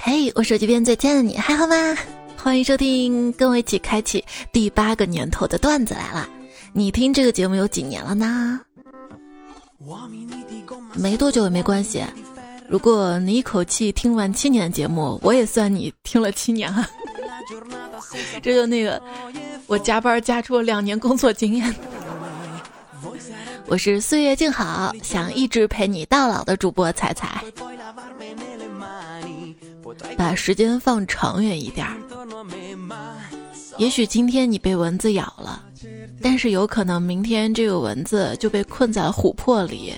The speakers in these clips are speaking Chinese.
嘿，我手机边最亲爱的你还好吗？欢迎收听，跟我一起开启第八个年头的段子来了。你听这个节目有几年了呢？没多久也没关系。如果你一口气听完七年的节目，我也算你听了七年啊。这就那个，我加班加出了两年工作经验。我是岁月静好，想一直陪你到老的主播彩彩。把时间放长远一点儿，也许今天你被蚊子咬了，但是有可能明天这个蚊子就被困在了琥珀里，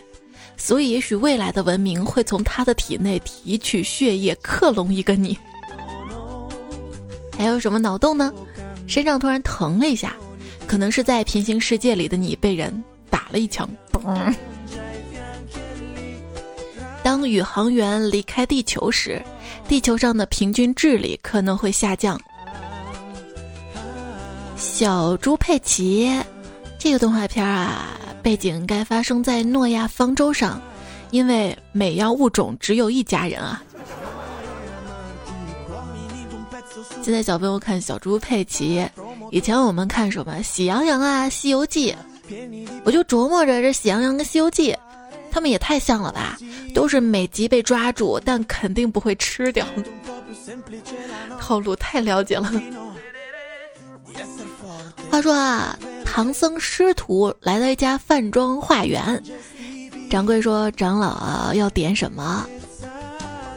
所以也许未来的文明会从它的体内提取血液克隆一个你。还有什么脑洞呢？身上突然疼了一下，可能是在平行世界里的你被人打了一枪。当宇航员离开地球时。地球上的平均智力可能会下降。小猪佩奇，这个动画片啊，背景应该发生在诺亚方舟上，因为每样物种只有一家人啊。现在小朋友看小猪佩奇，以前我们看什么《喜羊羊》啊，《西游记》，我就琢磨着这《喜羊羊》跟《西游记》。他们也太像了吧，都是每集被抓住，但肯定不会吃掉。套路太了解了。话说啊，唐僧师徒来到一家饭庄化缘，掌柜说：“长老啊，要点什么？”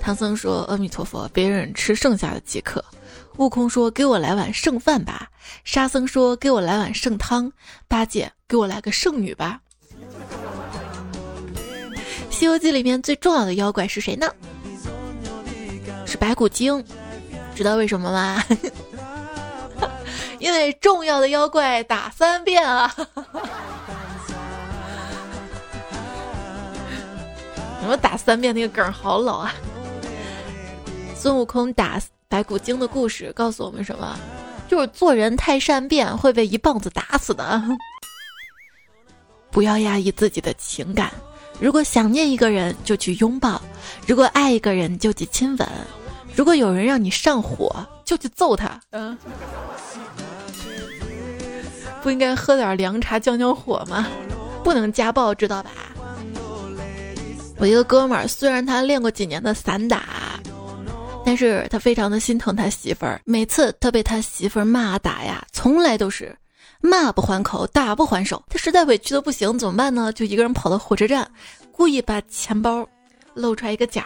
唐僧说：“阿弥陀佛，别人吃剩下的即可。”悟空说：“给我来碗剩饭吧。”沙僧说：“给我来碗剩汤。”八戒：“给我来个剩女吧。”《西游记》里面最重要的妖怪是谁呢？是白骨精，知道为什么吗？因为重要的妖怪打三遍啊！怎么打三遍那个梗好老啊！孙悟空打白骨精的故事告诉我们什么？就是做人太善变会被一棒子打死的。不要压抑自己的情感。如果想念一个人，就去拥抱；如果爱一个人，就去亲吻；如果有人让你上火，就去揍他。嗯，不应该喝点凉茶降降火吗？不能家暴，知道吧？我一个哥们儿，虽然他练过几年的散打，但是他非常的心疼他媳妇儿。每次他被他媳妇儿骂打呀，从来都是。骂不还口，打不还手，他实在委屈的不行，怎么办呢？就一个人跑到火车站，故意把钱包露出来一个角，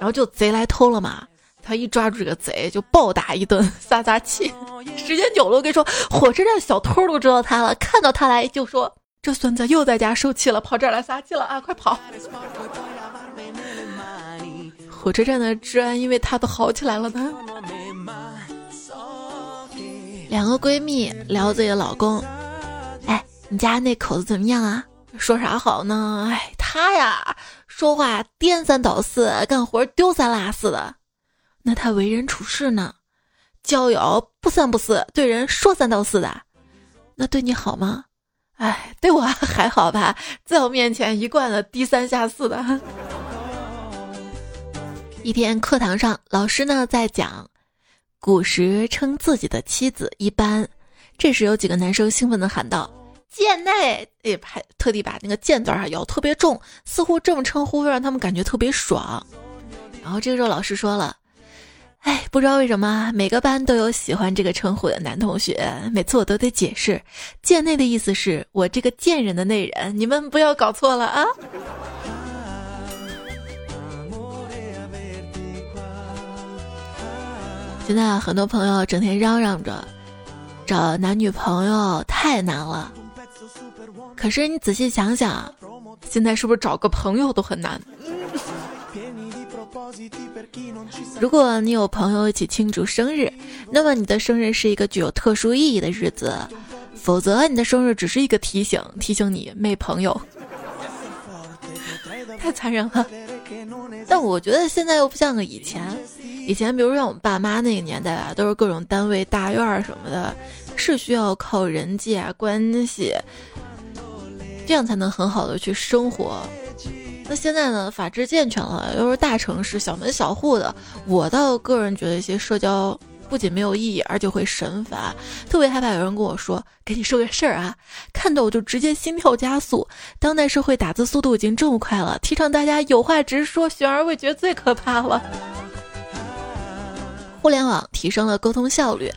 然后就贼来偷了嘛。他一抓住这个贼，就暴打一顿，撒撒气。时间久了，我跟你说，火车站小偷都知道他了，看到他来就说：“这孙子又在家受气了，跑这儿来撒气了啊，快跑！” 火车站的治安因为他都好起来了呢。两个闺蜜聊自己的老公，哎，你家那口子怎么样啊？说啥好呢？哎，他呀，说话颠三倒四，干活丢三落四的。那他为人处事呢？交友不三不四，对人说三道四的。那对你好吗？哎，对我还好吧，在我面前一贯的低三下四的。一天课堂上，老师呢在讲。古时称自己的妻子一般，这时有几个男生兴奋地喊道：“贱内！”也还特地把那个“贱”字儿咬特别重，似乎这么称呼会让他们感觉特别爽。然后这个时候老师说了：“哎，不知道为什么每个班都有喜欢这个称呼的男同学，每次我都得解释，‘贱内’的意思是我这个贱人的内人，你们不要搞错了啊。”现在很多朋友整天嚷嚷着找男女朋友太难了，可是你仔细想想，现在是不是找个朋友都很难？如果你有朋友一起庆祝生日，那么你的生日是一个具有特殊意义的日子；否则，你的生日只是一个提醒，提醒你没朋友。太残忍了。但我觉得现在又不像个以前。以前，比如像我们爸妈那个年代啊，都是各种单位大院儿什么的，是需要靠人际啊关系，这样才能很好的去生活。那现在呢，法制健全了，又是大城市，小门小户的，我倒个人觉得一些社交不仅没有意义，而且会神烦，特别害怕有人跟我说：“给你说个事儿啊！”看到我就直接心跳加速。当代社会打字速度已经这么快了，提倡大家有话直说，悬而未决最可怕了。互联网提升了沟通效率，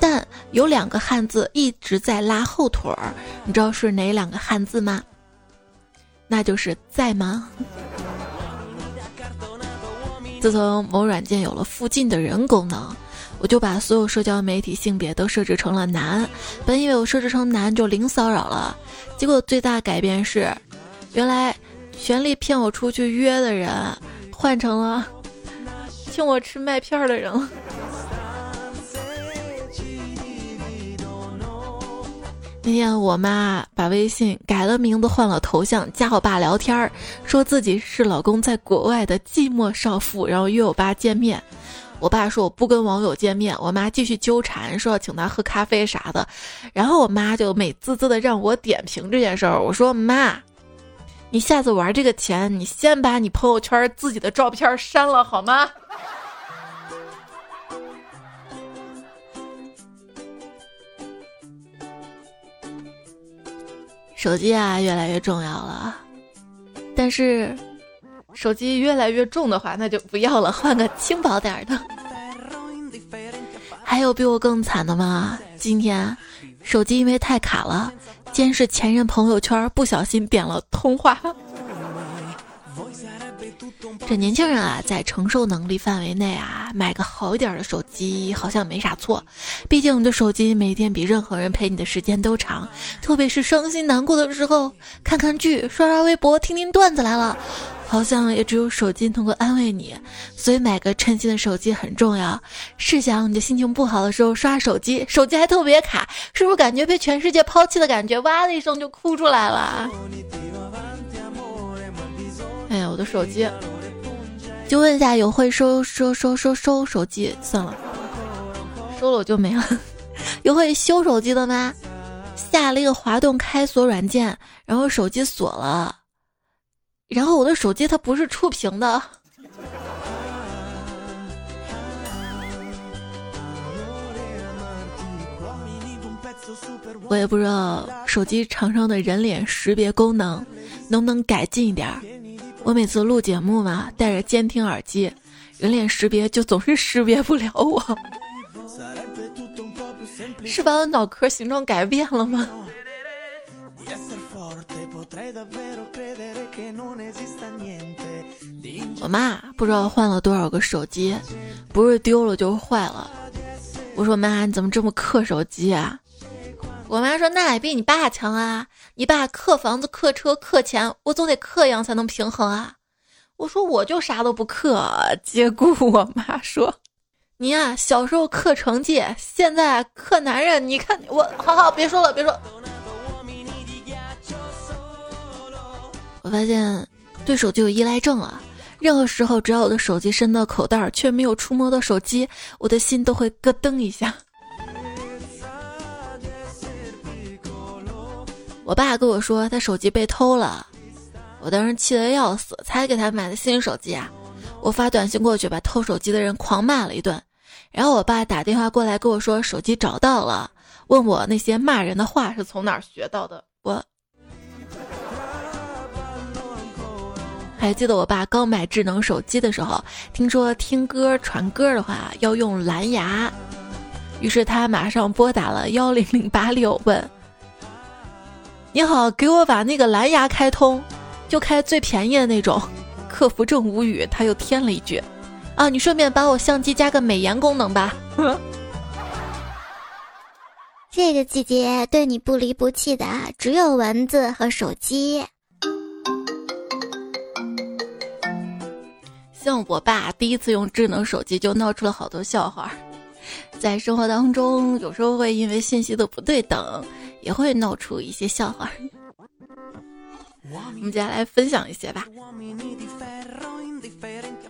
但有两个汉字一直在拉后腿儿，你知道是哪两个汉字吗？那就是在吗？自从某软件有了附近的人功能，我就把所有社交媒体性别都设置成了男。本以为我设置成男就零骚扰了，结果最大改变是，原来全力骗我出去约的人，换成了请我吃麦片的人。那天我妈把微信改了名字，换了头像，加我爸聊天儿，说自己是老公在国外的寂寞少妇，然后约我爸见面。我爸说我不跟网友见面，我妈继续纠缠，说要请他喝咖啡啥的。然后我妈就美滋滋的让我点评这件事儿。我说妈，你下次玩这个前，你先把你朋友圈自己的照片删了好吗？手机啊，越来越重要了。但是，手机越来越重的话，那就不要了，换个轻薄点的。还有比我更惨的吗？今天，手机因为太卡了，监视前任朋友圈，不小心点了通话。这年轻人啊，在承受能力范围内啊，买个好一点的手机好像没啥错。毕竟你的手机每天比任何人陪你的时间都长，特别是伤心难过的时候，看看剧、刷刷微博、听听段子来了，好像也只有手机能够安慰你。所以买个称心的手机很重要。试想你的心情不好的时候刷手机，手机还特别卡，是不是感觉被全世界抛弃的感觉？哇的一声就哭出来了。哎呀，我的手机。就问一下，有会收收收收收手机？算了，收了我就没了。有会修手机的吗？下了一个滑动开锁软件，然后手机锁了，然后我的手机它不是触屏的。我也不知道手机厂商的人脸识别功能能不能改进一点儿。我每次录节目嘛，戴着监听耳机，人脸识别就总是识别不了我，是把我脑壳形状改变了吗？我妈不知道换了多少个手机，不是丢了就是坏了。我说妈，你怎么这么克手机啊？我妈说：“那也比你爸强啊！你爸克房子、克车、克钱，我总得克样才能平衡啊！”我说：“我就啥都不克。”结果我妈说：“你呀，小时候克成绩，现在克男人。你看我，好好别说了，别说。”我发现对手机有依赖症了，任何时候只要我的手机伸到口袋儿却没有触摸到手机，我的心都会咯噔一下。我爸跟我说他手机被偷了，我当时气得要死，才给他买的新手机啊！我发短信过去，把偷手机的人狂骂了一顿。然后我爸打电话过来跟我说手机找到了，问我那些骂人的话是从哪儿学到的。我还记得我爸刚买智能手机的时候，听说听歌传歌的话要用蓝牙，于是他马上拨打了幺零零八六问。你好，给我把那个蓝牙开通，就开最便宜的那种。客服正无语，他又添了一句：“啊，你顺便把我相机加个美颜功能吧。”这个季节对你不离不弃的只有蚊子和手机。像我爸第一次用智能手机就闹出了好多笑话，在生活当中有时候会因为信息的不对等。也会闹出一些笑话。我们接下来分享一些吧。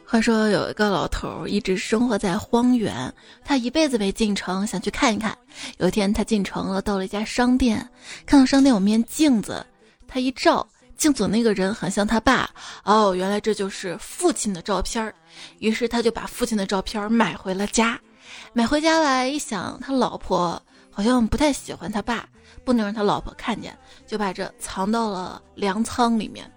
话说有一个老头一直生活在荒原，他一辈子没进城，想去看一看。有一天他进城了，到了一家商店，看到商店有面镜子，他一照，镜子那个人很像他爸。哦，原来这就是父亲的照片儿。于是他就把父亲的照片买回了家。买回家来一想，他老婆好像不太喜欢他爸，不能让他老婆看见，就把这藏到了粮仓里面。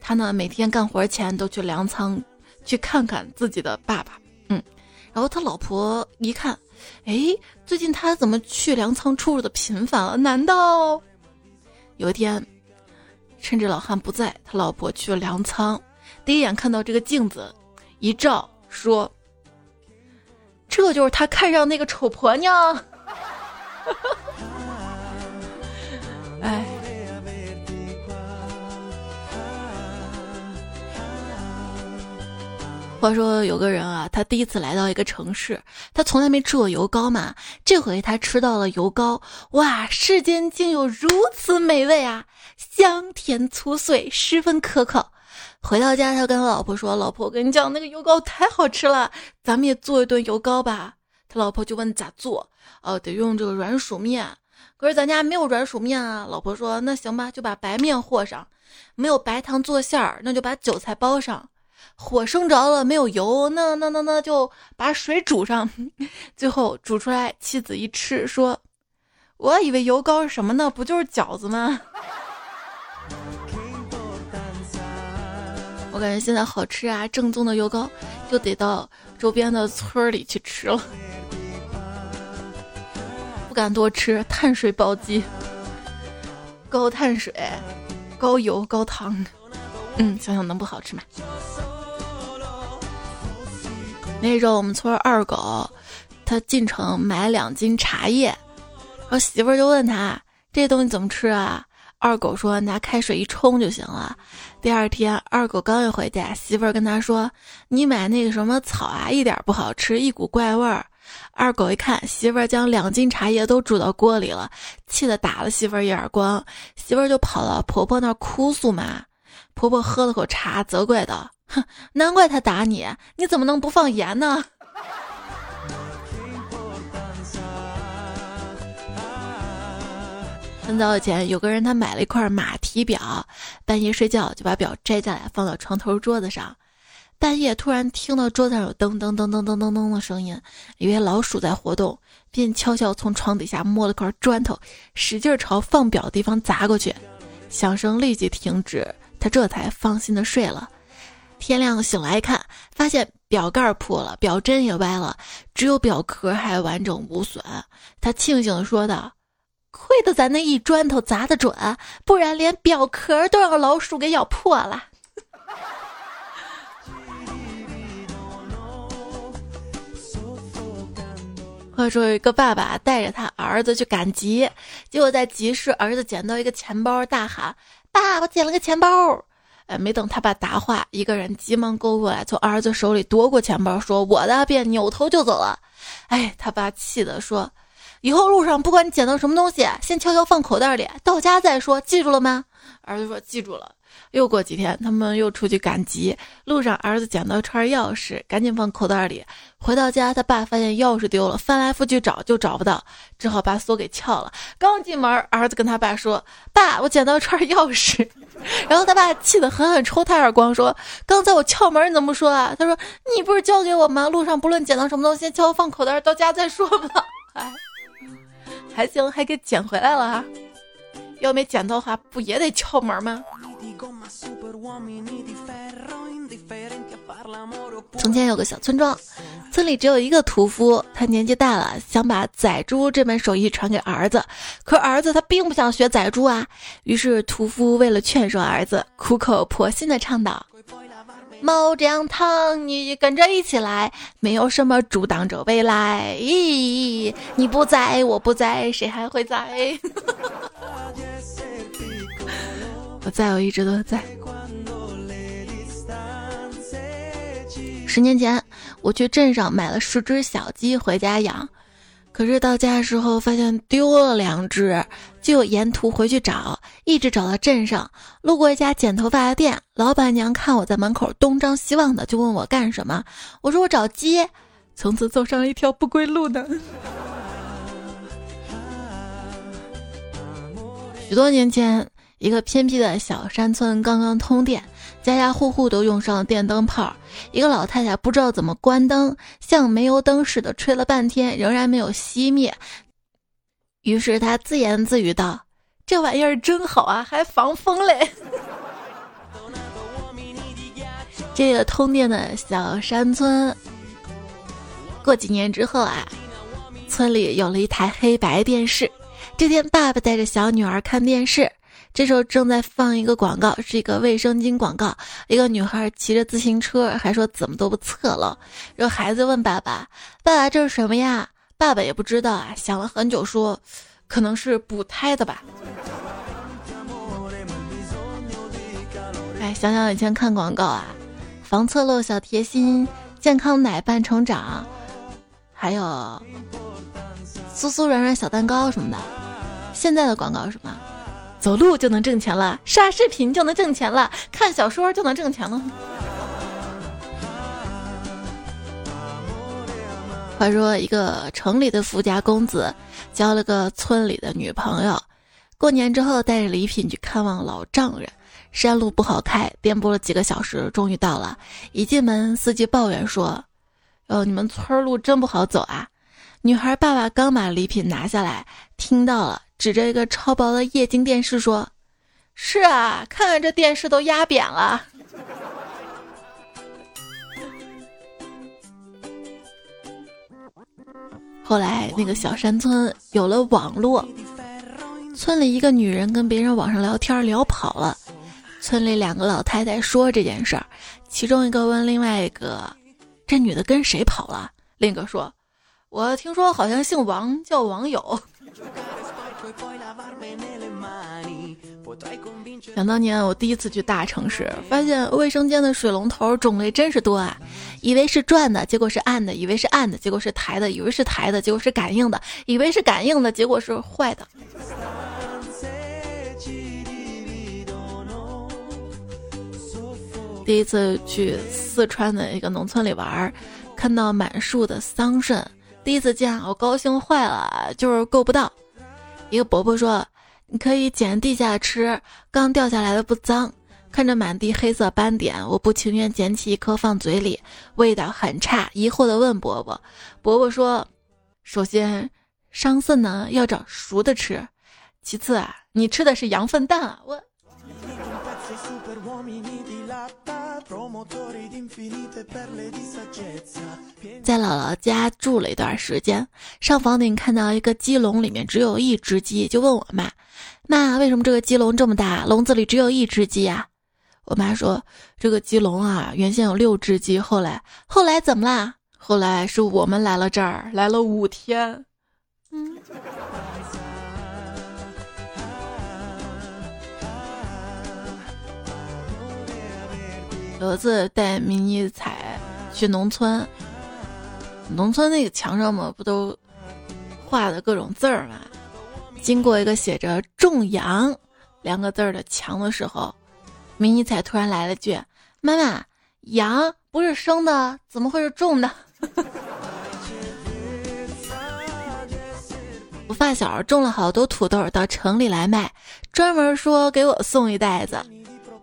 他呢，每天干活前都去粮仓去看看自己的爸爸。嗯，然后他老婆一看，哎，最近他怎么去粮仓出入的频繁了？难道有一天，趁着老汉不在，他老婆去了粮仓，第一眼看到这个镜子，一照说。这就是他看上那个丑婆娘。哎，话说有个人啊，他第一次来到一个城市，他从来没吃过油糕嘛，这回他吃到了油糕，哇，世间竟有如此美味啊，香甜粗碎，十分可口。回到家，他跟老婆说：“老婆，我跟你讲，那个油糕太好吃了，咱们也做一顿油糕吧。”他老婆就问咋做？哦，得用这个软薯面，可是咱家没有软薯面啊。老婆说：“那行吧，就把白面和上。没有白糖做馅儿，那就把韭菜包上。火生着了，没有油，那那那那就把水煮上。最后煮出来，妻子一吃说：我以为油糕是什么呢？不就是饺子吗？”我感觉现在好吃啊，正宗的油糕就得到周边的村里去吃了，不敢多吃，碳水暴击，高碳水、高油、高糖，嗯，想想能不好吃吗？那时候我们村二狗，他进城买两斤茶叶，然后媳妇儿就问他这东西怎么吃啊？二狗说拿开水一冲就行了。第二天，二狗刚一回家，媳妇儿跟他说：“你买那个什么草啊，一点不好吃，一股怪味儿。”二狗一看，媳妇儿将两斤茶叶都煮到锅里了，气得打了媳妇儿一耳光。媳妇儿就跑到婆婆那儿哭诉嘛。婆婆喝了口茶，责怪道：“哼，难怪他打你，你怎么能不放盐呢？”很早以前，有个人他买了一块马蹄表，半夜睡觉就把表摘下来放到床头桌子上。半夜突然听到桌子上有噔噔噔噔噔噔噔的声音，以为老鼠在活动，便悄悄从床底下摸了块砖头，使劲朝放表的地方砸过去。响声立即停止，他这才放心的睡了。天亮醒来一看，发现表盖破了，表针也歪了，只有表壳还完整无损。他庆幸的说道。亏得咱那一砖头砸得准，不然连表壳都让老鼠给咬破了。话说有一个爸爸带着他儿子去赶集，结果在集市，儿子捡到一个钱包，大喊：“爸，我捡了个钱包！”哎，没等他爸答话，一个人急忙勾过来，从儿子手里夺过钱包，说：“我的！”便扭头就走了。哎，他爸气的说。以后路上不管你捡到什么东西，先悄悄放口袋里，到家再说，记住了吗？儿子说记住了。又过几天，他们又出去赶集，路上儿子捡到一串钥匙，赶紧放口袋里。回到家，他爸发现钥匙丢了，翻来覆去找就找不到，只好把锁给撬了。刚进门，儿子跟他爸说：“爸，我捡到一串钥匙。”然后他爸气得狠狠抽他耳光，说：“刚才我撬门，你怎么不说啊？”他说：“你不是交给我吗？路上不论捡到什么东西，先悄悄放口袋，到家再说吧。”哎。还行，还给捡回来了哈。要没捡到的话，不也得敲门吗？从前有个小村庄，村里只有一个屠夫，他年纪大了，想把宰猪这门手艺传给儿子。可儿子他并不想学宰猪啊，于是屠夫为了劝说儿子，苦口婆心的倡导。猫姜汤，你跟着一起来，没有什么阻挡着未来。咦，你不在，我不在，谁还会在？我在，我一直都在。十年前，我去镇上买了十只小鸡回家养。可是到家的时候发现丢了两只，就沿途回去找，一直找到镇上，路过一家剪头发的店，老板娘看我在门口东张西望的，就问我干什么。我说我找鸡，从此走上了一条不归路呢。许多年前。一个偏僻的小山村刚刚通电，家家户户都用上了电灯泡。一个老太太不知道怎么关灯，像煤油灯似的吹了半天，仍然没有熄灭。于是她自言自语道：“这玩意儿真好啊，还防风嘞。”这个通电的小山村，过几年之后啊，村里有了一台黑白电视。这天，爸爸带着小女儿看电视，这时候正在放一个广告，是一个卫生巾广告。一个女孩骑着自行车，还说怎么都不侧漏。然后孩子问爸爸：“爸爸，这是什么呀？”爸爸也不知道啊，想了很久说：“可能是补胎的吧。”哎，想想以前看广告啊。防侧漏小贴心，健康奶伴成长，还有酥酥软软小蛋糕什么的。现在的广告是什么？走路就能挣钱了，刷视频就能挣钱了，看小说就能挣钱了。话说，一个城里的富家公子交了个村里的女朋友，过年之后带着礼品去看望老丈人。山路不好开，颠簸了几个小时，终于到了。一进门，司机抱怨说：“哦，你们村路真不好走啊！”女孩爸爸刚把礼品拿下来，听到了，指着一个超薄的液晶电视说：“是啊，看看这电视都压扁了。”后来，那个小山村有了网络，村里一个女人跟别人网上聊天聊跑了。村里两个老太太说这件事儿，其中一个问另外一个：“这女的跟谁跑了？”另一个说：“我听说好像姓王，叫网友。”想当年我第一次去大城市，发现卫生间的水龙头种类真是多啊！以为是转的，结果是按的；以为是按的，结果是抬的；以为是抬的，结果是感应的；以为是感应的，结果是坏的。第一次去四川的一个农村里玩，看到满树的桑葚，第一次见，我高兴坏了，就是够不到。一个伯伯说：“你可以捡地下吃，刚掉下来的不脏。”看着满地黑色斑点，我不情愿捡起一颗放嘴里，味道很差，疑惑的问伯伯。伯伯说：“首先，桑葚呢要找熟的吃，其次啊，你吃的是羊粪蛋啊，我。”在姥姥家住了一段时间，上房顶看到一个鸡笼，里面只有一只鸡，就问我妈：“妈，为什么这个鸡笼这么大，笼子里只有一只鸡呀？”我妈说：“这个鸡笼啊，原先有六只鸡，后来后来怎么啦？后来是我们来了这儿，来了五天。”嗯。有一次带迷你彩去农村，农村那个墙上嘛，不都画的各种字儿嘛？经过一个写着“种羊”两个字儿的墙的时候，迷你彩突然来了句：“妈妈，羊不是生的，怎么会是种的？” 我发小种了好多土豆到城里来卖，专门说给我送一袋子。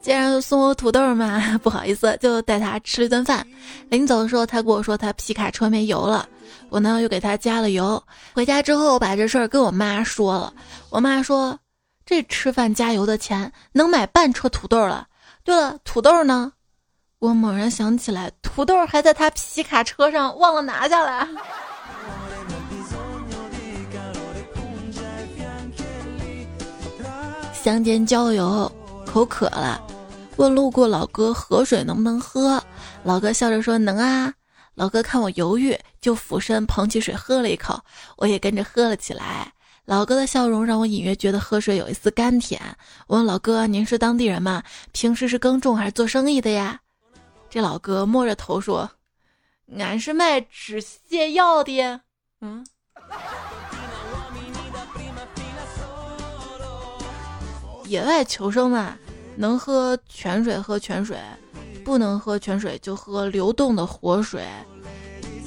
既然送我土豆嘛，不好意思，就带他吃了一顿饭。临走的时候，他跟我说他皮卡车没油了，我呢又给他加了油。回家之后，我把这事儿跟我妈说了。我妈说：“这吃饭加油的钱能买半车土豆了。”对了，土豆呢？我猛然想起来，土豆还在他皮卡车上，忘了拿下来。乡间郊游，口渴了。问路过老哥河水能不能喝，老哥笑着说能啊。老哥看我犹豫，就俯身捧起水喝了一口，我也跟着喝了起来。老哥的笑容让我隐约觉得喝水有一丝甘甜。我问老哥：“您是当地人吗？平时是耕种还是做生意的呀？”这老哥摸着头说：“俺是卖止泻药的。”嗯，野外求生嘛。能喝泉水喝泉水，不能喝泉水就喝流动的活水。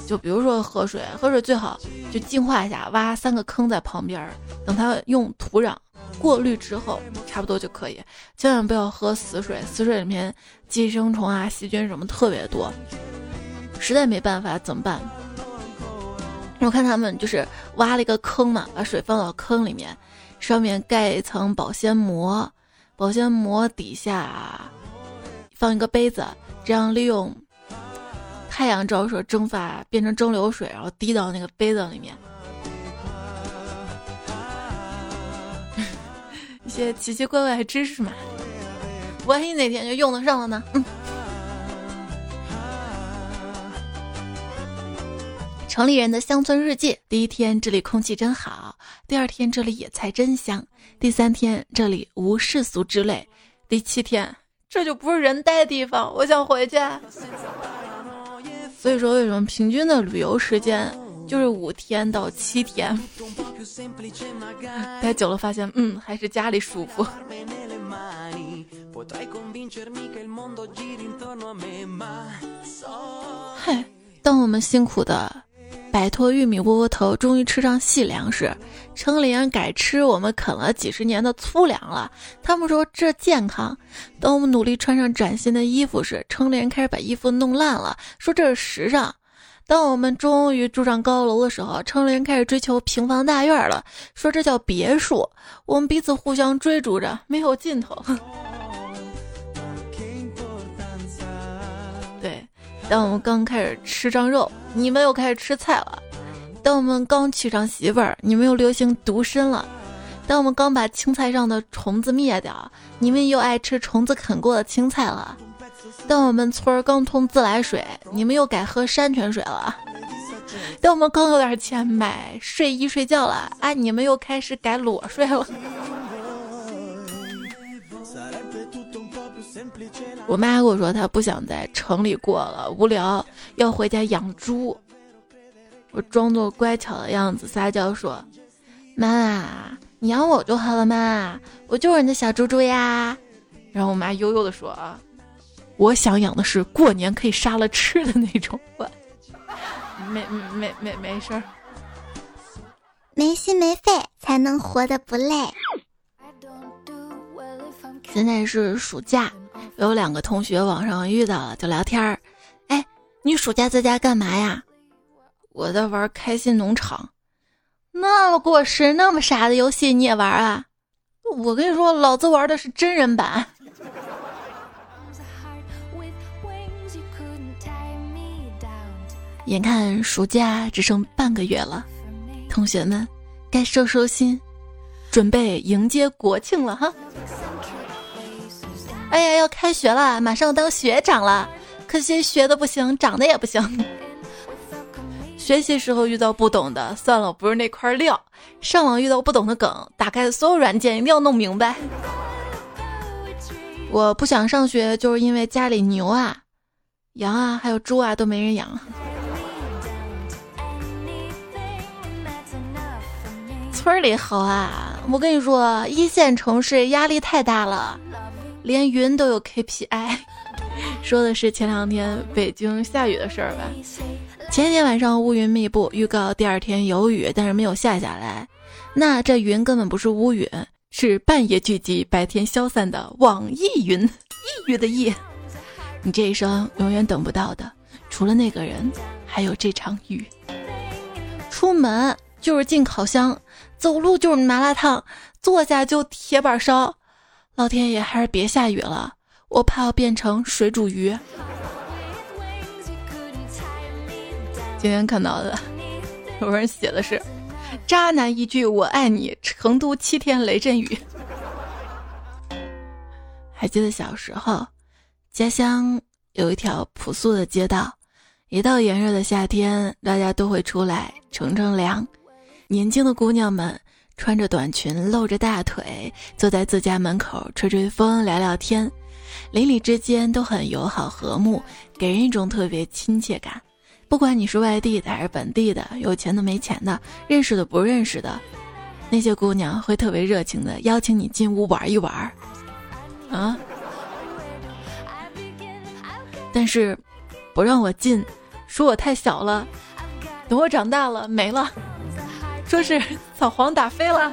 就比如说喝水，喝水最好就净化一下，挖三个坑在旁边，等它用土壤过滤之后差不多就可以。千万不要喝死水，死水里面寄生虫啊、细菌什么特别多。实在没办法怎么办？我看他们就是挖了一个坑嘛，把水放到坑里面，上面盖一层保鲜膜，保鲜膜底下放一个杯子，这样利用太阳照射蒸发变成蒸馏水，然后滴到那个杯子里面。一些奇奇怪怪的知识嘛，万一哪天就用得上了呢？嗯。城里人的乡村日记：第一天，这里空气真好；第二天，这里野菜真香；第三天，这里无世俗之类；第七天，这就不是人待的地方，我想回去。所以说，为什么平均的旅游时间就是五天到七天？待久了发现，嗯，还是家里舒服。嗨，当我们辛苦的。摆脱玉米窝窝头，终于吃上细粮食。城里人改吃我们啃了几十年的粗粮了。他们说这健康。当我们努力穿上崭新的衣服时，城里人开始把衣服弄烂了，说这是时尚。当我们终于住上高楼的时候，城里人开始追求平房大院了，说这叫别墅。我们彼此互相追逐着，没有尽头。当我们刚开始吃张肉，你们又开始吃菜了；当我们刚娶上媳妇儿，你们又流行独身了；当我们刚把青菜上的虫子灭掉，你们又爱吃虫子啃过的青菜了；当我们村儿刚通自来水，你们又改喝山泉水了；当我们刚有点钱买睡衣睡觉了，啊，你们又开始改裸睡了。我妈跟我说，她不想在城里过了，无聊，要回家养猪。我装作乖巧的样子撒娇说：“妈妈，你养我就好了嘛，我就是你的小猪猪呀。”然后我妈悠悠的说：“啊，我想养的是过年可以杀了吃的那种。”没没没没事儿，没心没肺才能活得不累。现在是暑假。有两个同学网上遇到了就聊天儿，哎，你暑假在家干嘛呀？我在玩开心农场，那么过时、那么傻的游戏你也玩啊？我跟你说，老子玩的是真人版。眼看暑假只剩半个月了，同学们该收收心，准备迎接国庆了哈。哎呀，要开学了，马上当学长了，可惜学的不行，长得也不行。学习时候遇到不懂的，算了，我不是那块料。上网遇到不懂的梗，打开所有软件一定要弄明白。我不想上学，就是因为家里牛啊、羊啊，还有猪啊都没人养。村里好啊，我跟你说，一线城市压力太大了。连云都有 KPI，说的是前两天北京下雨的事儿吧？前一天晚上乌云密布，预告第二天有雨，但是没有下下来。那这云根本不是乌云，是半夜聚集、白天消散的网易云，抑郁的抑。你这一生永远等不到的，除了那个人，还有这场雨。出门就是进烤箱，走路就是麻辣烫，坐下就铁板烧。老天爷，还是别下雨了，我怕要变成水煮鱼。今天看到的有人写的是“渣男一句我爱你”，成都七天雷阵雨。还记得小时候，家乡有一条朴素的街道，一到炎热的夏天，大家都会出来乘乘凉，年轻的姑娘们。穿着短裙，露着大腿，坐在自家门口吹吹风，聊聊天，邻里之间都很友好和睦，给人一种特别亲切感。不管你是外地的还是本地的，有钱的没钱的，认识的不认识的，那些姑娘会特别热情的邀请你进屋玩一玩。啊！但是不让我进，说我太小了，等我长大了没了。就是 扫黄打飞了。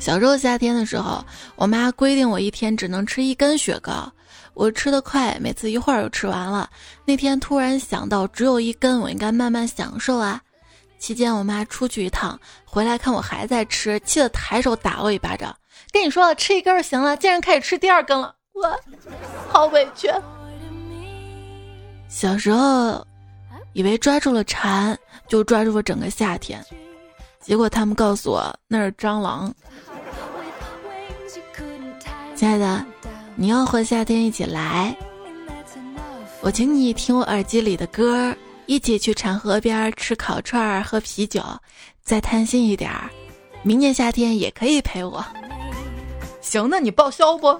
小时候夏天的时候我妈规定我一天只能吃一根雪糕我吃的快每次一会儿就吃完了。那天突然想到只有一根我应该慢慢享受啊。期间我妈出去一趟回来看我还在吃气得抬手打我一巴掌。跟你说了吃一根就行了竟然开始吃第二根了。我好委屈小时候，以为抓住了蝉就抓住了整个夏天，结果他们告诉我那是蟑螂。亲爱的，你要和夏天一起来，我请你听我耳机里的歌，一起去蝉河边吃烤串、喝啤酒，再贪心一点儿，明年夏天也可以陪我。行，那你报销不？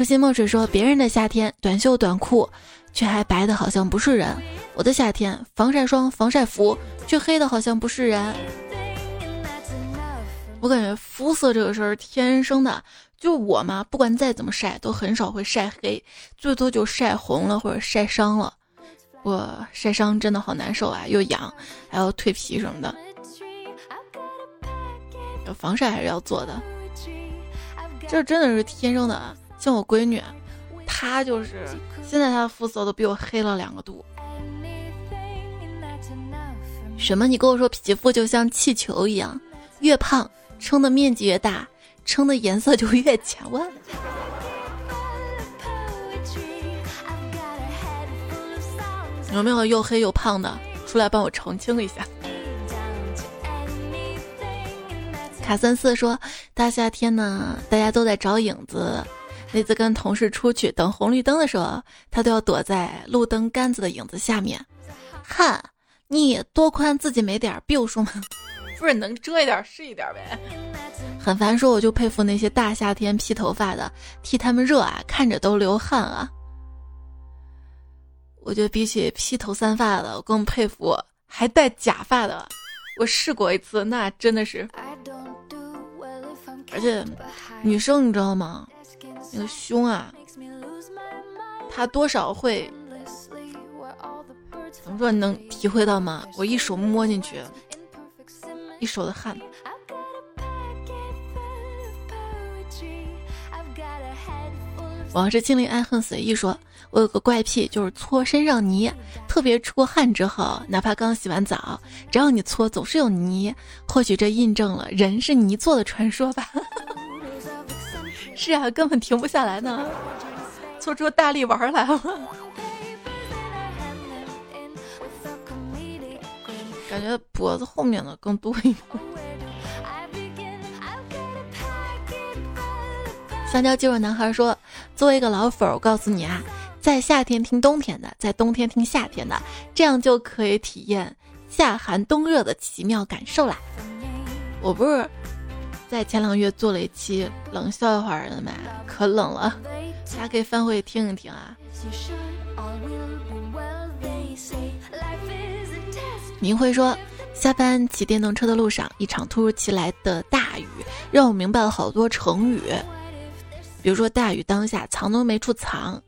初心墨水说：“别人的夏天短袖短裤，却还白的好像不是人；我的夏天防晒霜、防晒服，却黑的好像不是人。”我感觉肤色这个事儿天生的，就我嘛，不管再怎么晒，都很少会晒黑，最多就晒红了或者晒伤了。我晒伤真的好难受啊，又痒，还要蜕皮什么的。防晒还是要做的，这真的是天生的啊。像我闺女，她就是现在她的肤色都比我黑了两个度。什么？你跟我说皮肤就像气球一样，越胖撑的面积越大，撑的颜色就越浅。我有没有又黑又胖的？出来帮我澄清一下。卡森四说：“大夏天呢，大家都在找影子。那次跟同事出去等红绿灯的时候，他都要躲在路灯杆子的影子下面。看，你多宽自己没点儿避数吗？不是能遮一点是一点呗。很烦，说我就佩服那些大夏天披头发的，替他们热啊，看着都流汗啊。我觉得比起披头散发的，我更佩服还戴假发的。我试过一次，那真的是。”而且，女生你知道吗？那个胸啊，它多少会怎么说？你能体会到吗？我一手摸进去，一手的汗。往事清零，爱恨随意说。我有个怪癖，就是搓身上泥，特别出过汗之后，哪怕刚洗完澡，只要你搓，总是有泥。或许这印证了人是泥做的传说吧。是啊，根本停不下来呢，搓出大力丸来了。感觉脖子后面的更多一点。香蕉肌肉男孩说：“作为一个老粉，我告诉你啊。”在夏天听冬天的，在冬天听夏天的，这样就可以体验夏寒冬热的奇妙感受啦。我不是在前两月做了一期冷笑话的吗？可冷了，大家可以翻回去听一听啊。明辉说，下班骑电动车的路上，一场突如其来的大雨，让我明白了好多成语，比如说大雨当下，藏都没处藏。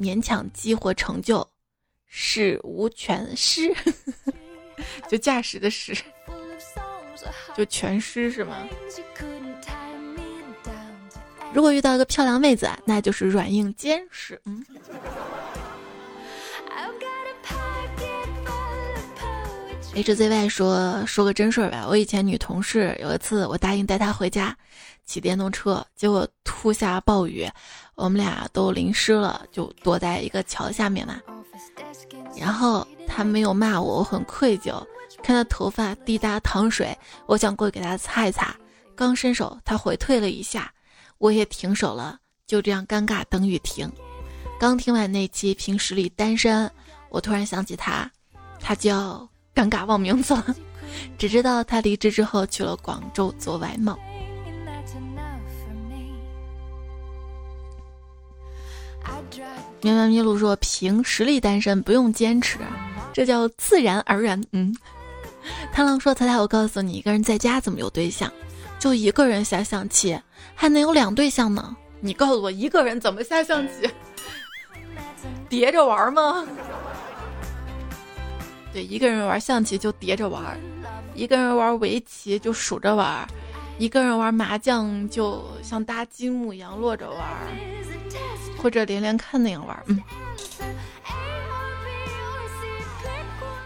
勉强激活成就，事无全失，就驾驶的驶，就全湿是吗？如果遇到一个漂亮妹子，那就是软硬兼施。嗯。HZY 说说个真事儿吧，我以前女同事有一次，我答应带她回家，骑电动车，结果突下暴雨。我们俩都淋湿了，就躲在一个桥下面嘛。然后她没有骂我，我很愧疚。看他头发滴答淌水，我想过去给他擦一擦。刚伸手，他回退了一下，我也停手了。就这样尴尬等雨停。刚听完那期凭实力单身，我突然想起他，他叫尴尬忘名字了。只知道他离职之后去了广州做外贸。喵喵咪路说：“凭实力单身，不用坚持，这叫自然而然。”嗯，贪狼说：“猜猜我告诉你，一个人在家怎么有对象？就一个人下象棋，还能有两对象呢？你告诉我，一个人怎么下象棋？叠着玩吗？”对，一个人玩象棋就叠着玩，一个人玩围棋就数着玩，一个人玩麻将就像搭积木一样摞着玩，或者连连看那样玩。嗯。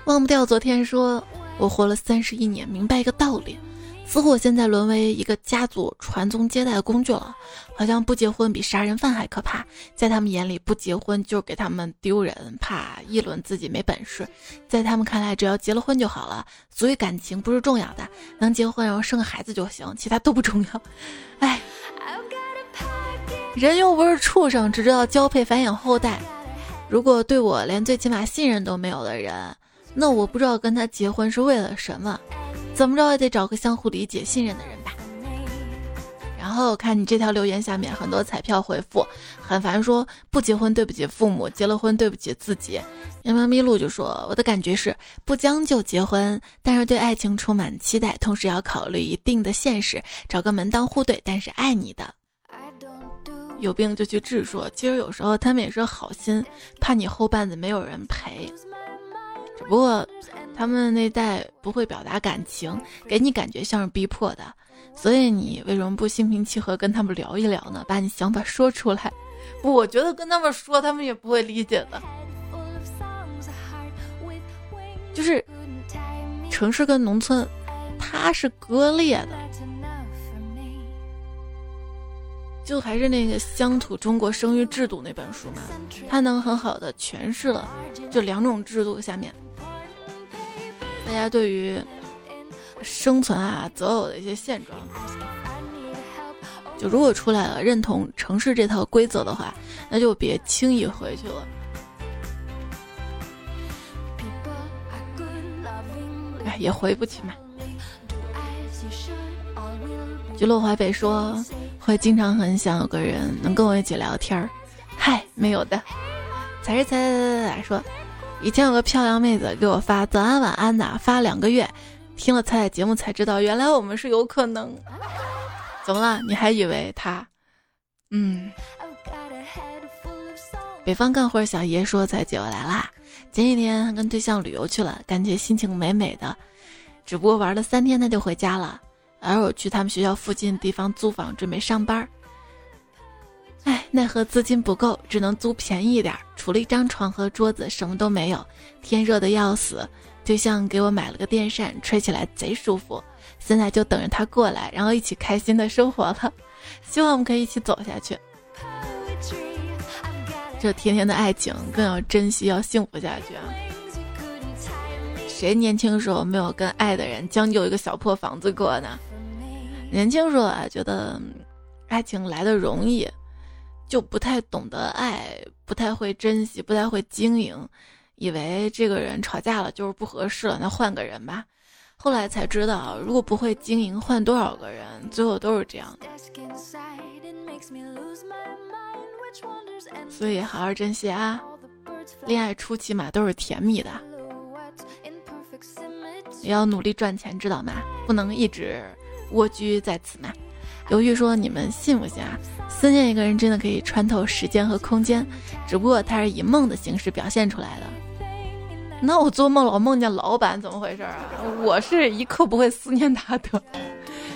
忘不掉昨天说，我活了三十一年，明白一个道理，似乎我现在沦为一个家族传宗接代的工具了。好像不结婚比杀人犯还可怕，在他们眼里，不结婚就给他们丢人，怕议论自己没本事。在他们看来，只要结了婚就好了，所以感情不是重要的，能结婚然后生个孩子就行，其他都不重要。哎，人又不是畜生，只知道交配繁衍后代。如果对我连最起码信任都没有的人。那我不知道跟他结婚是为了什么，怎么着也得找个相互理解、信任的人吧。然后看你这条留言下面很多彩票回复，很烦，说不结婚对不起父母，结了婚对不起自己。喵喵咪露就说我的感觉是不将就结婚，但是对爱情充满期待，同时要考虑一定的现实，找个门当户对但是爱你的。有病就去治，说其实有时候他们也是好心，怕你后半子没有人陪。只不过，他们那代不会表达感情，给你感觉像是逼迫的，所以你为什么不心平气和跟他们聊一聊呢？把你想法说出来。不，我觉得跟他们说，他们也不会理解的。就是城市跟农村，它是割裂的。就还是那个《乡土中国生育制度》那本书嘛，它能很好的诠释了就两种制度下面。大家对于生存啊择偶的一些现状，就如果出来了认同城市这套规则的话，那就别轻易回去了。哎，也回不去嘛。就落淮北说，会经常很想有个人能跟我一起聊天儿。嗨，没有的。才是才才才说。以前有个漂亮妹子给我发早安晚安的，发两个月，听了彩彩节目才知道，原来我们是有可能。怎么了？你还以为他？嗯。北方干活小爷说：“彩姐我来啦！前几天跟对象旅游去了，感觉心情美美的。只不过玩了三天他就回家了，而我去他们学校附近地方租房准备上班。”哎，奈何资金不够，只能租便宜一点。除了一张床和桌子，什么都没有。天热的要死，对象给我买了个电扇，吹起来贼舒服。现在就等着他过来，然后一起开心的生活了。希望我们可以一起走下去。这甜甜的爱情更要珍惜，要幸福下去啊！谁年轻时候没有跟爱的人将就一个小破房子过呢？年轻时候啊，觉得爱情来的容易。就不太懂得爱，不太会珍惜，不太会经营，以为这个人吵架了就是不合适了，那换个人吧。后来才知道，如果不会经营，换多少个人，最后都是这样的。所以好好珍惜啊，恋爱初期嘛都是甜蜜的，也要努力赚钱，知道吗？不能一直蜗居在此嘛。犹豫说：“你们信不信啊？思念一个人真的可以穿透时间和空间，只不过它是以梦的形式表现出来的。那我做梦老梦见老板，怎么回事啊？我是一刻不会思念他的。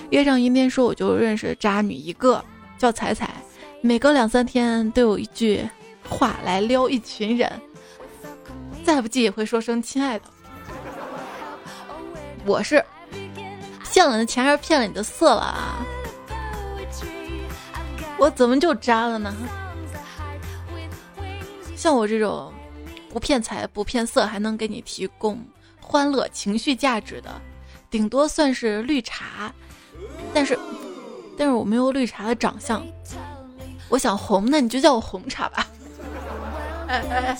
约上阴天说我就认识渣女一个，叫彩彩，每隔两三天都有一句话来撩一群人，再不济也会说声亲爱的。我是骗了你的钱还是骗了你的色了啊？”我怎么就渣了呢？像我这种不骗财不骗色，还能给你提供欢乐情绪价值的，顶多算是绿茶。但是，但是我没有绿茶的长相。我想红，那你就叫我红茶吧。哎哎，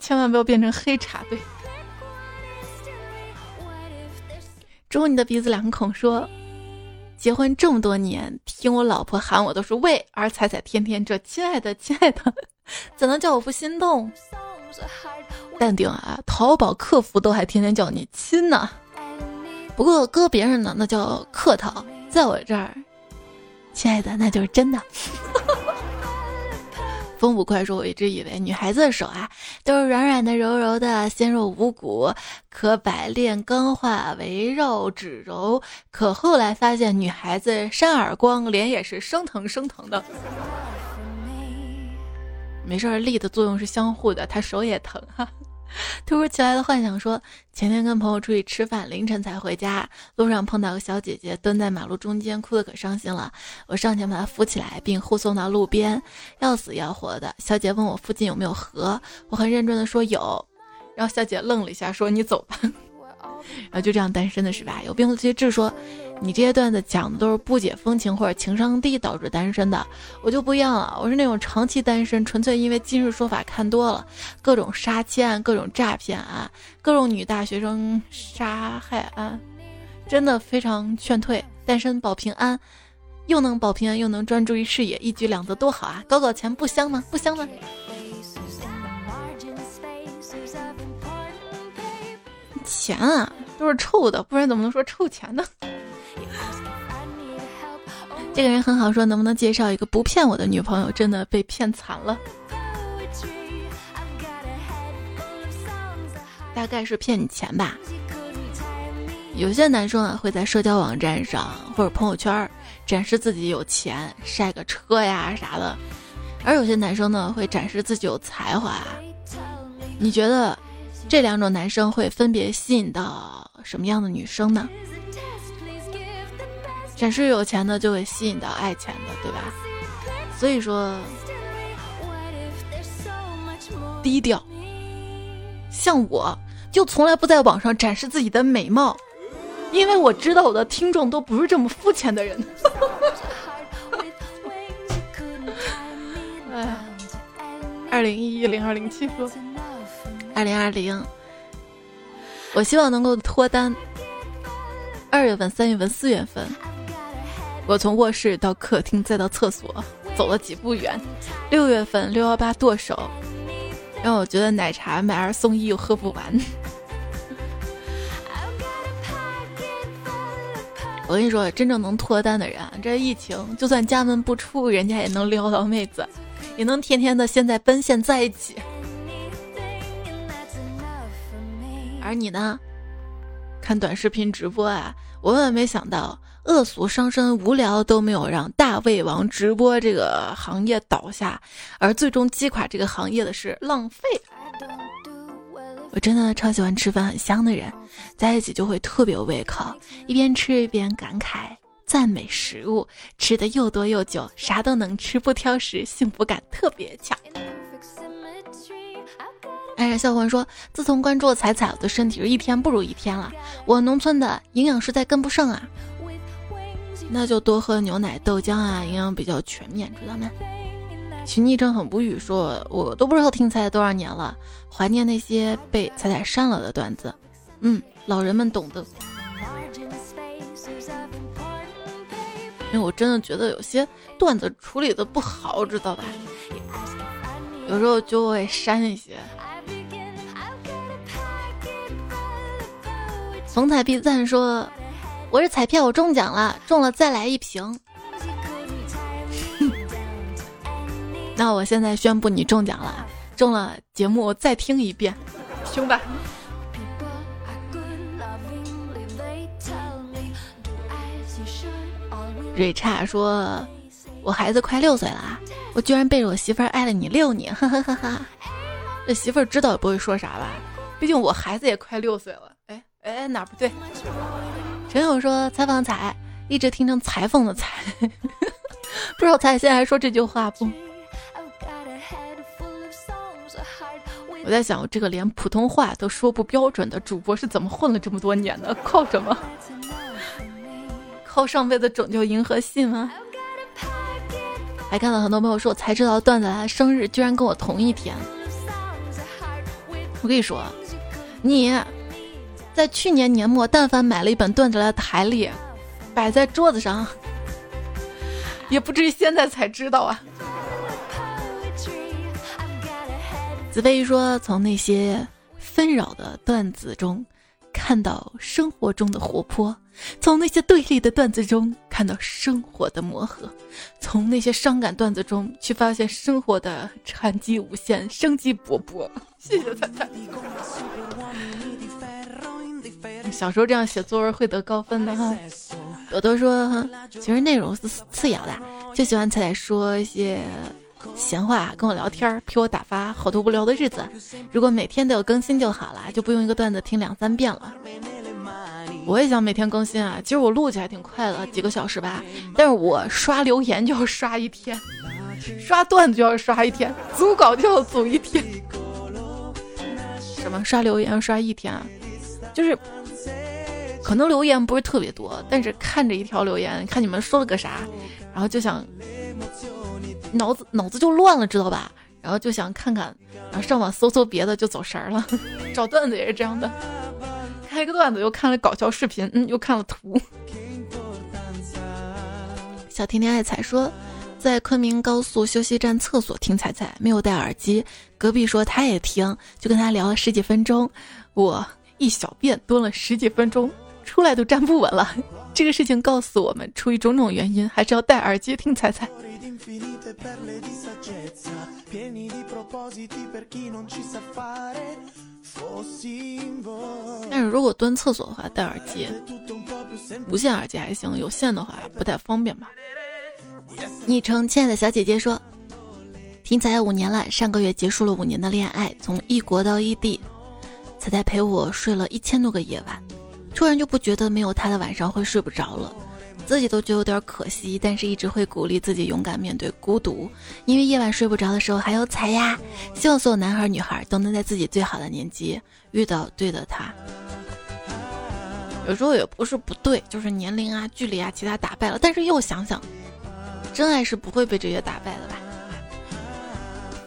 千万不要变成黑茶，对。中你的鼻子两孔，说结婚这么多年，听我老婆喊我都是喂，而彩彩天天这亲爱的亲爱的，怎能叫我不心动？淡定啊，淘宝客服都还天天叫你亲呢。不过搁别人呢，那叫客套，在我这儿，亲爱的那就是真的。风不快说：“我一直以为女孩子的手啊都是软软的、柔柔的、纤弱无骨，可百炼钢化为肉指柔。可后来发现，女孩子扇耳光，脸也是生疼生疼的。没事儿，力的作用是相互的，她手也疼哈。” 突如其来的幻想说：前天跟朋友出去吃饭，凌晨才回家，路上碰到个小姐姐蹲在马路中间，哭得可伤心了。我上前把她扶起来，并护送到路边，要死要活的。小姐问我附近有没有河，我很认真的说有，然后小姐愣了一下，说：“你走吧。” 然后就这样单身的是吧？有病的这些志说，你这些段子讲的都是不解风情或者情商低导致单身的，我就不一样了，我是那种长期单身，纯粹因为今日说法看多了，各种杀妻案、各种诈骗案、各种女大学生杀害案，真的非常劝退，单身保平安，又能保平安又能专注于事业，一举两得多好啊！搞搞钱不香吗？不香吗？钱啊，都是臭的，不然怎么能说臭钱呢？这个人很好，说能不能介绍一个不骗我的女朋友？真的被骗惨了，大概是骗你钱吧。有些男生啊会在社交网站上或者朋友圈展示自己有钱，晒个车呀啥的，而有些男生呢会展示自己有才华。你觉得？这两种男生会分别吸引到什么样的女生呢？展示有钱的就会吸引到爱钱的，对吧？所以说，低调。像我，就从来不在网上展示自己的美貌，因为我知道我的听众都不是这么肤浅的人。哎，二零一一零二零七说。二零二零，我希望能够脱单。二月份、三月份、四月份，我从卧室到客厅再到厕所走了几步远。六月份六幺八剁手，让我觉得奶茶买二送一又喝不完。我跟你说，真正能脱单的人，这疫情就算家门不出，人家也能撩到妹子，也能天天的现在奔现在一起。而你呢？看短视频直播啊，我万万没想到，恶俗伤身、无聊都没有让大胃王直播这个行业倒下，而最终击垮这个行业的是浪费。我真的超喜欢吃饭很香的人，在一起就会特别有胃口，一边吃一边感慨赞美食物，吃的又多又久，啥都能吃不挑食，幸福感特别强。爱人笑魂说：“自从关注了彩彩，我的身体是一天不如一天了。我农村的营养实在跟不上啊，那就多喝牛奶、豆浆啊，营养比较全面，知道吗？”徐昵称很无语说：“我都不知道听彩彩多少年了，怀念那些被彩彩删了的段子。”嗯，老人们懂得。因为我真的觉得有些段子处理的不好，知道吧？有时候就会删一些。红彩必赞说：“我是彩票，我中奖了，中了再来一瓶。那我现在宣布你中奖了，中了节目再听一遍，听吧。”瑞差说：“我孩子快六岁了，我居然背着我媳妇儿爱了你六年，哈哈哈哈！这媳妇儿知道也不会说啥吧？毕竟我孩子也快六岁了。”哎，哪不对？陈友说采访彩，一直听成裁缝的裁，不知道彩现在还说这句话不？我在想，我这个连普通话都说不标准的主播是怎么混了这么多年的？靠什么？靠上辈子拯救银河系吗？还看到很多朋友说，我才知道段子来生日居然跟我同一天。我跟你说，你。在去年年末，但凡买了一本段子来的台历，摆在桌子上，也不至于现在才知道啊。子飞说：“从那些纷扰的段子中，看到生活中的活泼，从那些对立的段子中看到生活的磨合，从那些伤感段子中去发现生活的禅机无限、生机勃勃。谢谢大家。小时候这样写作文会得高分的哈。朵朵说，其实内容是次要的，就喜欢彩彩说一些。闲话跟我聊天，陪我打发好多无聊的日子。如果每天都有更新就好了，就不用一个段子听两三遍了。我也想每天更新啊，其实我录起来挺快的，几个小时吧。但是我刷留言就要刷一天，刷段子就要刷一天，组稿就要组一天。什么刷留言刷一天啊？就是可能留言不是特别多，但是看着一条留言，看你们说了个啥，然后就想。脑子脑子就乱了，知道吧？然后就想看看，然后上网搜搜别的，就走神儿了。找段子也是这样的，开个段子又看了搞笑视频，嗯，又看了图。小甜甜爱彩说，在昆明高速休息站厕所听彩彩，没有戴耳机。隔壁说他也听，就跟他聊了十几分钟。我一小便蹲了十几分钟，出来都站不稳了。这个事情告诉我们，出于种种原因，还是要戴耳机听彩彩。但是如果蹲厕所的话，戴耳机，无线耳机还行，有线的话不太方便吧。昵称亲爱的小姐姐说，听彩五年了，上个月结束了五年的恋爱，从异国到异地，彩彩陪我睡了一千多个夜晚，突然就不觉得没有他的晚上会睡不着了。自己都觉得有点可惜，但是一直会鼓励自己勇敢面对孤独，因为夜晚睡不着的时候还有彩呀。希望所有男孩女孩都能在自己最好的年纪遇到对的他。有时候也不是不对，就是年龄啊、距离啊，其他打败了。但是又想想，真爱是不会被这些打败的吧？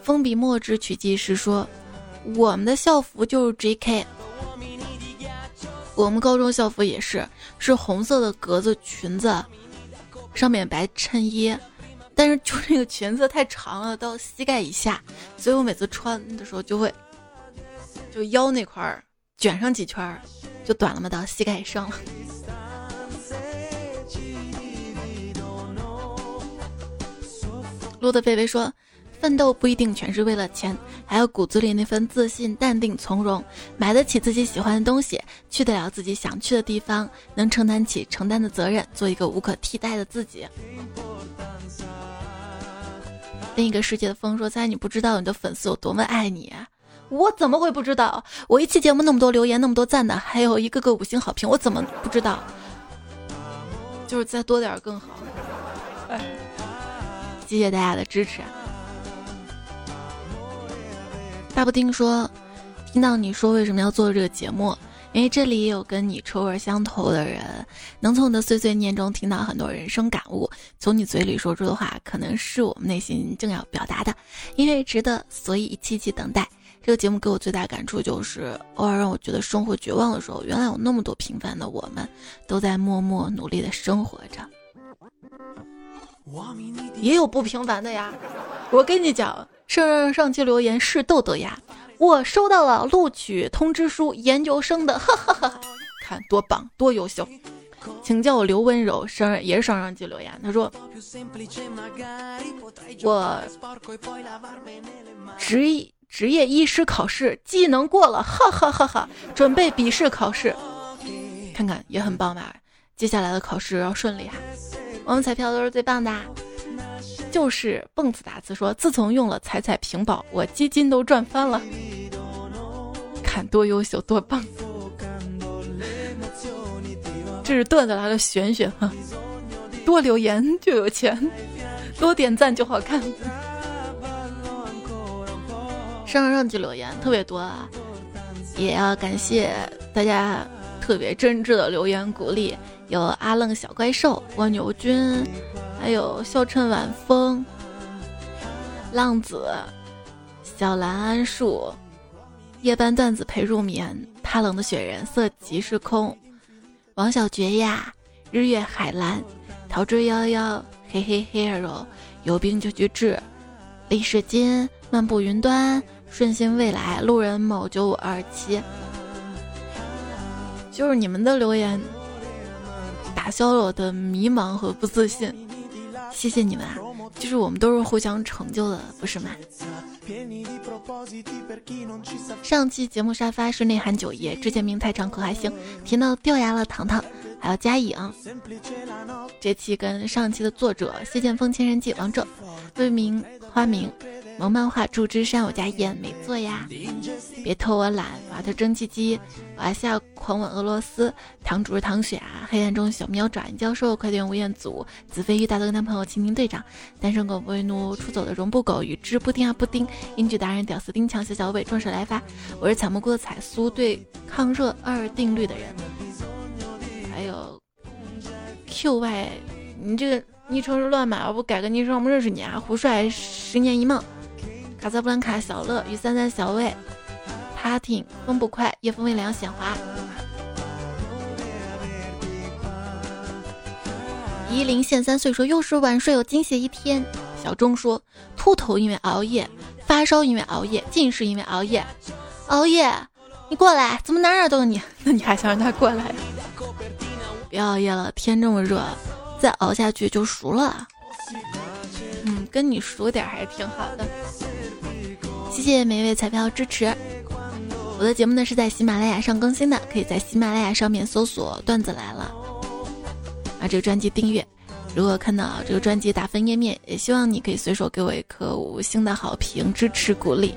封笔墨之取记是说，我们的校服就是 J.K。我们高中校服也是，是红色的格子裙子，上面白衬衣，但是就那个裙子太长了，到膝盖以下，所以我每次穿的时候就会，就腰那块儿卷上几圈，就短了嘛，到膝盖以上了。路的贝贝说。奋斗不一定全是为了钱，还有骨子里那份自信、淡定、从容，买得起自己喜欢的东西，去得了自己想去的地方，能承担起承担的责任，做一个无可替代的自己。另一个世界的风说：“猜你不知道你的粉丝有多么爱你，我怎么会不知道？我一期节目那么多留言，那么多赞的，还有一个个五星好评，我怎么不知道？就是再多点更好。谢谢大家的支持。”大布丁说：“听到你说为什么要做这个节目，因为这里也有跟你臭味相投的人，能从你的碎碎念中听到很多人生感悟。从你嘴里说出的话，可能是我们内心正要表达的。因为值得，所以一期期等待。这个节目给我最大感触就是，偶尔让我觉得生活绝望的时候，原来有那么多平凡的我们，都在默默努力的生活着。也有不平凡的呀，我跟你讲。”上上上期留言是豆豆呀，我收到了录取通知书，研究生的，哈哈哈，看多棒多优秀，请叫我刘温柔，生日也是上上期留言，他说我职职业医师考试技能过了，哈哈哈哈，准备笔试考试，看看也很棒吧，接下来的考试要顺利哈，我们彩票都是最棒的。就是蹦次打字说，自从用了彩彩屏保，我基金都赚翻了。看多优秀，多棒！这是段子来了，玄学哈，多留言就有钱，多点赞就好看。上上期留言特别多啊，也要感谢大家特别真挚的留言鼓励，有阿愣小怪兽、蜗牛君。还有笑趁晚风、浪子、小兰桉树、夜班段子陪入眠、怕冷的雪人、色即是空、王小绝呀、日月海蓝、逃之夭夭、嘿嘿 hero、有病就去治、李世金、漫步云端、顺心未来、路人某九五二七。就是你们的留言打消了我的迷茫和不自信，谢谢你们啊！就是我们都是互相成就的，不是吗？上期节目沙发是内涵九爷，之前名太长可还行，甜到掉牙了糖糖，还有嘉颖。这期跟上期的作者谢剑锋、千人记王者未名花名。萌漫画祝枝山，我家燕没做呀，别偷我懒。瓦特蒸汽机，瓦夏狂吻俄罗斯，堂主是唐雪啊。黑暗中小喵爪，教授快点吴彦祖，子飞鱼大头跟男朋友蜻蜓队长，单身狗不为奴，出走的绒布狗，与之布丁啊布丁，英剧达人屌丝丁强，小小伟壮士来发，我是采蘑菇的彩苏，对抗热二定律的人，还有 QY，你这个昵称是乱码，要不改个昵称，我们认识你啊？胡帅十年一梦。卡萨布兰卡小乐与三三小魏，Party 风不快夜风微凉显华，夷陵现三岁说又是晚睡有惊喜一天。小钟说秃头因为熬夜，发烧因为熬夜，近视因为熬夜。熬夜，你过来，怎么哪哪都有你？那你还想让他过来？别熬夜了，天这么热，再熬下去就熟了。嗯，跟你熟点还是挺好的。谢谢每一位彩票支持。我的节目呢是在喜马拉雅上更新的，可以在喜马拉雅上面搜索“段子来了”，把这个专辑订阅。如果看到这个专辑打分页面，也希望你可以随手给我一颗五星的好评，支持鼓励。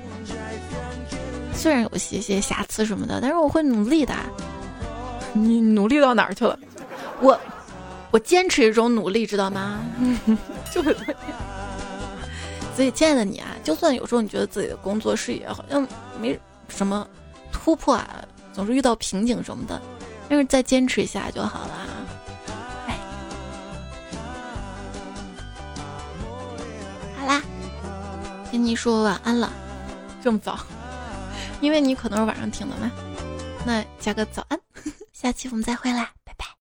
虽然有些些瑕疵什么的，但是我会努力的。你努力到哪儿去了？我我坚持一种努力，知道吗？就是。所以，亲爱的你啊，就算有时候你觉得自己的工作事业好像没什么突破啊，总是遇到瓶颈什么的，但是再坚持一下就好了。哎，好啦，跟你说晚安了，这么早，因为你可能是晚上听的嘛，那加个早安，下期我们再会啦。